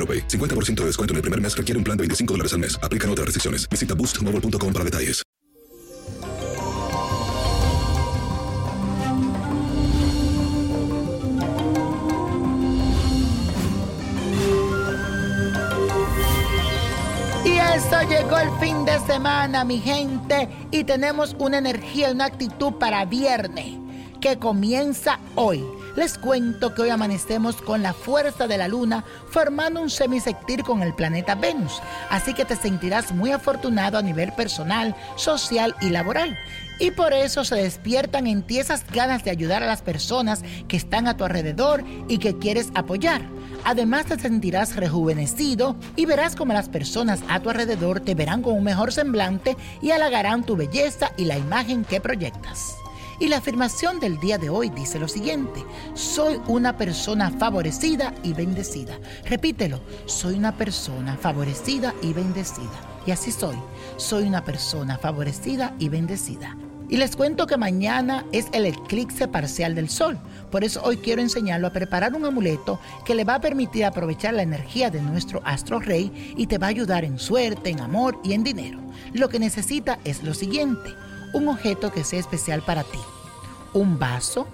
AroPay. 50% de descuento en el primer mes requiere un plan de 25 dólares al mes. Aplican otras restricciones. Visita boostmobile.com para detalles. Y eso llegó el fin de semana, mi gente, y tenemos una energía, una actitud para viernes que comienza hoy. Les cuento que hoy amanecemos con la fuerza de la luna formando un semisectir con el planeta Venus, así que te sentirás muy afortunado a nivel personal, social y laboral. Y por eso se despiertan en ti esas ganas de ayudar a las personas que están a tu alrededor y que quieres apoyar. Además te sentirás rejuvenecido y verás como las personas a tu alrededor te verán con un mejor semblante y halagarán tu belleza y la imagen que proyectas. Y la afirmación del día de hoy dice lo siguiente, soy una persona favorecida y bendecida. Repítelo, soy una persona favorecida y bendecida. Y así soy, soy una persona favorecida y bendecida. Y les cuento que mañana es el eclipse parcial del sol. Por eso hoy quiero enseñarlo a preparar un amuleto que le va a permitir aprovechar la energía de nuestro astro rey y te va a ayudar en suerte, en amor y en dinero. Lo que necesita es lo siguiente un objeto que sea especial para ti. Un vaso,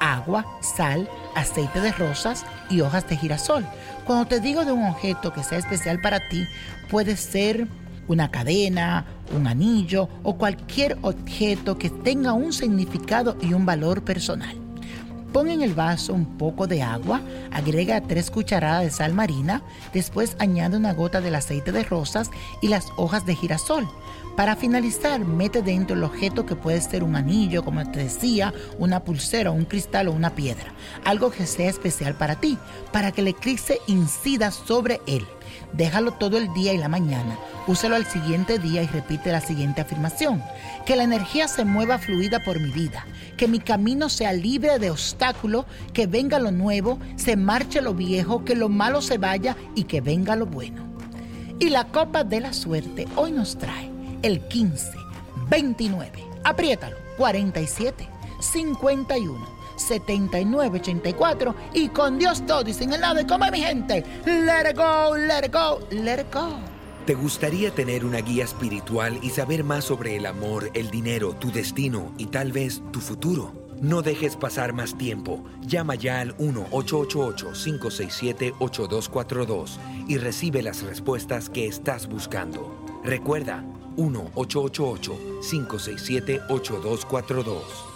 agua, sal, aceite de rosas y hojas de girasol. Cuando te digo de un objeto que sea especial para ti, puede ser una cadena, un anillo o cualquier objeto que tenga un significado y un valor personal. Pon en el vaso un poco de agua, agrega tres cucharadas de sal marina, después añade una gota del aceite de rosas y las hojas de girasol. Para finalizar, mete dentro el objeto que puede ser un anillo, como te decía, una pulsera, un cristal o una piedra. Algo que sea especial para ti, para que el eclipse incida sobre él. Déjalo todo el día y la mañana. Úsalo al siguiente día y repite la siguiente afirmación. Que la energía se mueva fluida por mi vida. Que mi camino sea libre de obstáculos. Que venga lo nuevo, se marche lo viejo, que lo malo se vaya y que venga lo bueno. Y la copa de la suerte hoy nos trae el 15, 29, apriétalo, 47, 51, 79, 84 y con Dios todo y sin el nada de comer mi gente. Let it go, let it go, let it go. ¿Te gustaría tener una guía espiritual y saber más sobre el amor, el dinero, tu destino y tal vez tu futuro? No dejes pasar más tiempo. Llama ya al 1-888-567-8242 y recibe las respuestas que estás buscando. Recuerda, 1-888-567-8242.